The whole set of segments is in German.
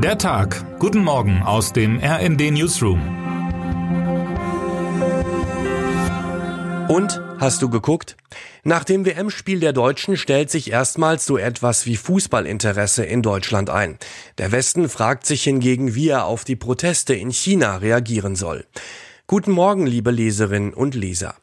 Der Tag. Guten Morgen aus dem RND Newsroom. Und hast du geguckt? Nach dem WM-Spiel der Deutschen stellt sich erstmals so etwas wie Fußballinteresse in Deutschland ein. Der Westen fragt sich hingegen, wie er auf die Proteste in China reagieren soll. Guten Morgen, liebe Leserinnen und Leser.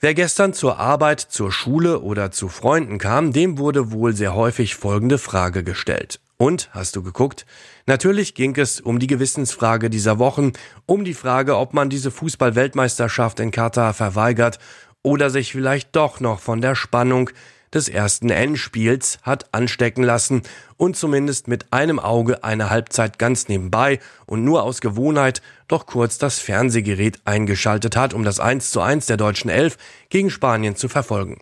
Wer gestern zur Arbeit, zur Schule oder zu Freunden kam, dem wurde wohl sehr häufig folgende Frage gestellt. Und, hast du geguckt? Natürlich ging es um die Gewissensfrage dieser Wochen, um die Frage, ob man diese Fußball-Weltmeisterschaft in Katar verweigert oder sich vielleicht doch noch von der Spannung des ersten Endspiels hat anstecken lassen und zumindest mit einem Auge eine Halbzeit ganz nebenbei und nur aus Gewohnheit doch kurz das Fernsehgerät eingeschaltet hat, um das 1 zu 1 der deutschen Elf gegen Spanien zu verfolgen.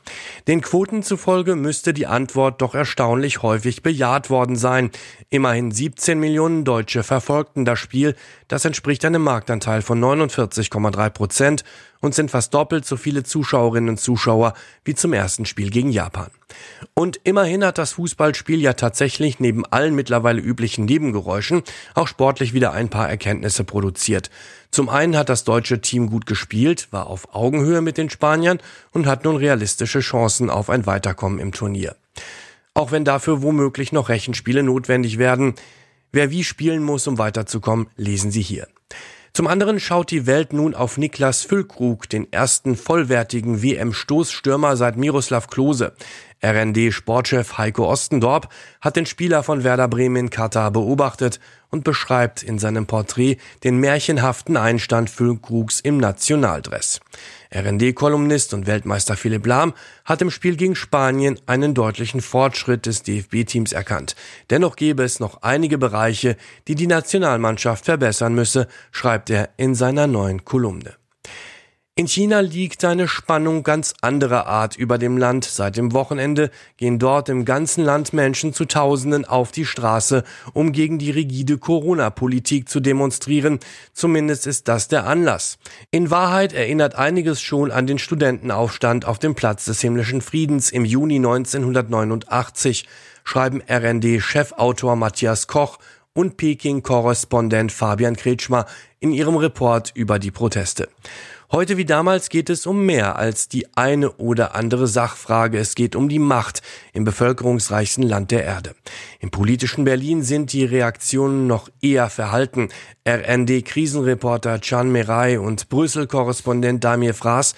Den Quoten zufolge müsste die Antwort doch erstaunlich häufig bejaht worden sein. Immerhin 17 Millionen Deutsche verfolgten das Spiel. Das entspricht einem Marktanteil von 49,3 Prozent und sind fast doppelt so viele Zuschauerinnen und Zuschauer wie zum ersten Spiel gegen Japan. Und immerhin hat das Fußballspiel ja tatsächlich neben allen mittlerweile üblichen Nebengeräuschen auch sportlich wieder ein paar Erkenntnisse produziert. Zum einen hat das deutsche Team gut gespielt, war auf Augenhöhe mit den Spaniern und hat nun realistische Chancen auf ein Weiterkommen im Turnier. Auch wenn dafür womöglich noch Rechenspiele notwendig werden. Wer wie spielen muss, um weiterzukommen, lesen Sie hier. Zum anderen schaut die Welt nun auf Niklas Füllkrug, den ersten vollwertigen WM-Stoßstürmer seit Miroslav Klose. RND-Sportchef Heiko Ostendorp hat den Spieler von Werder Bremen in Katar beobachtet und beschreibt in seinem Porträt den märchenhaften Einstand Füllkrugs im Nationaldress. RND-Kolumnist und Weltmeister Philipp Lahm hat im Spiel gegen Spanien einen deutlichen Fortschritt des DFB-Teams erkannt. Dennoch gäbe es noch einige Bereiche, die die Nationalmannschaft verbessern müsse, schreibt er in seiner neuen Kolumne. In China liegt eine Spannung ganz anderer Art über dem Land. Seit dem Wochenende gehen dort im ganzen Land Menschen zu Tausenden auf die Straße, um gegen die rigide Corona-Politik zu demonstrieren. Zumindest ist das der Anlass. In Wahrheit erinnert einiges schon an den Studentenaufstand auf dem Platz des himmlischen Friedens im Juni 1989, schreiben RND-Chefautor Matthias Koch und Peking-Korrespondent Fabian Kretschmer in ihrem Report über die Proteste. Heute wie damals geht es um mehr als die eine oder andere Sachfrage. Es geht um die Macht im bevölkerungsreichsten Land der Erde. Im politischen Berlin sind die Reaktionen noch eher verhalten. RND-Krisenreporter Can Meray und Brüssel-Korrespondent Damir Fraß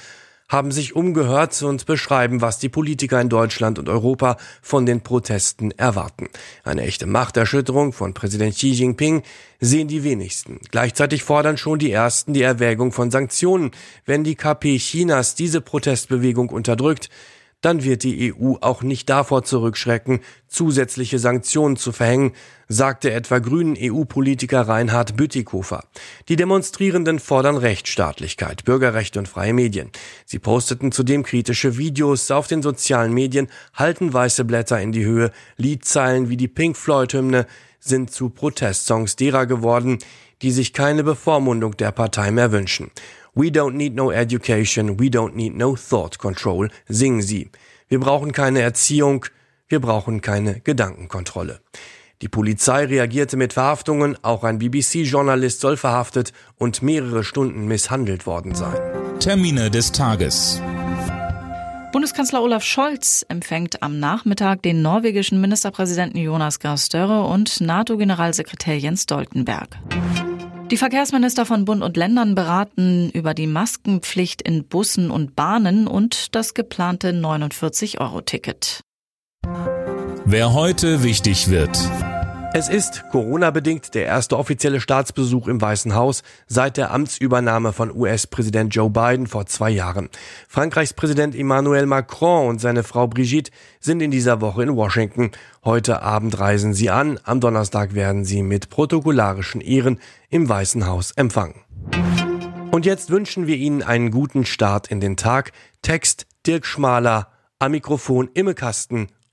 haben sich umgehört und beschreiben, was die Politiker in Deutschland und Europa von den Protesten erwarten. Eine echte Machterschütterung von Präsident Xi Jinping sehen die wenigsten. Gleichzeitig fordern schon die Ersten die Erwägung von Sanktionen. Wenn die KP Chinas diese Protestbewegung unterdrückt, dann wird die EU auch nicht davor zurückschrecken, zusätzliche Sanktionen zu verhängen, sagte etwa Grünen EU-Politiker Reinhard Bütikofer. Die Demonstrierenden fordern Rechtsstaatlichkeit, Bürgerrechte und freie Medien. Sie posteten zudem kritische Videos auf den sozialen Medien, halten weiße Blätter in die Höhe, Liedzeilen wie die Pink Floyd-Hymne sind zu Protestsongs derer geworden, die sich keine Bevormundung der Partei mehr wünschen. We don't need no education, we don't need no thought control, singen sie. Wir brauchen keine Erziehung, wir brauchen keine Gedankenkontrolle. Die Polizei reagierte mit Verhaftungen, auch ein BBC-Journalist soll verhaftet und mehrere Stunden misshandelt worden sein. Termine des Tages. Bundeskanzler Olaf Scholz empfängt am Nachmittag den norwegischen Ministerpräsidenten Jonas Gahr Støre und NATO-Generalsekretär Jens Stoltenberg. Die Verkehrsminister von Bund und Ländern beraten über die Maskenpflicht in Bussen und Bahnen und das geplante 49-Euro-Ticket. Wer heute wichtig wird. Es ist Corona-bedingt der erste offizielle Staatsbesuch im Weißen Haus seit der Amtsübernahme von US-Präsident Joe Biden vor zwei Jahren. Frankreichs Präsident Emmanuel Macron und seine Frau Brigitte sind in dieser Woche in Washington. Heute Abend reisen sie an. Am Donnerstag werden sie mit protokollarischen Ehren im Weißen Haus empfangen. Und jetzt wünschen wir Ihnen einen guten Start in den Tag. Text Dirk Schmaler, am Mikrofon Imme Kasten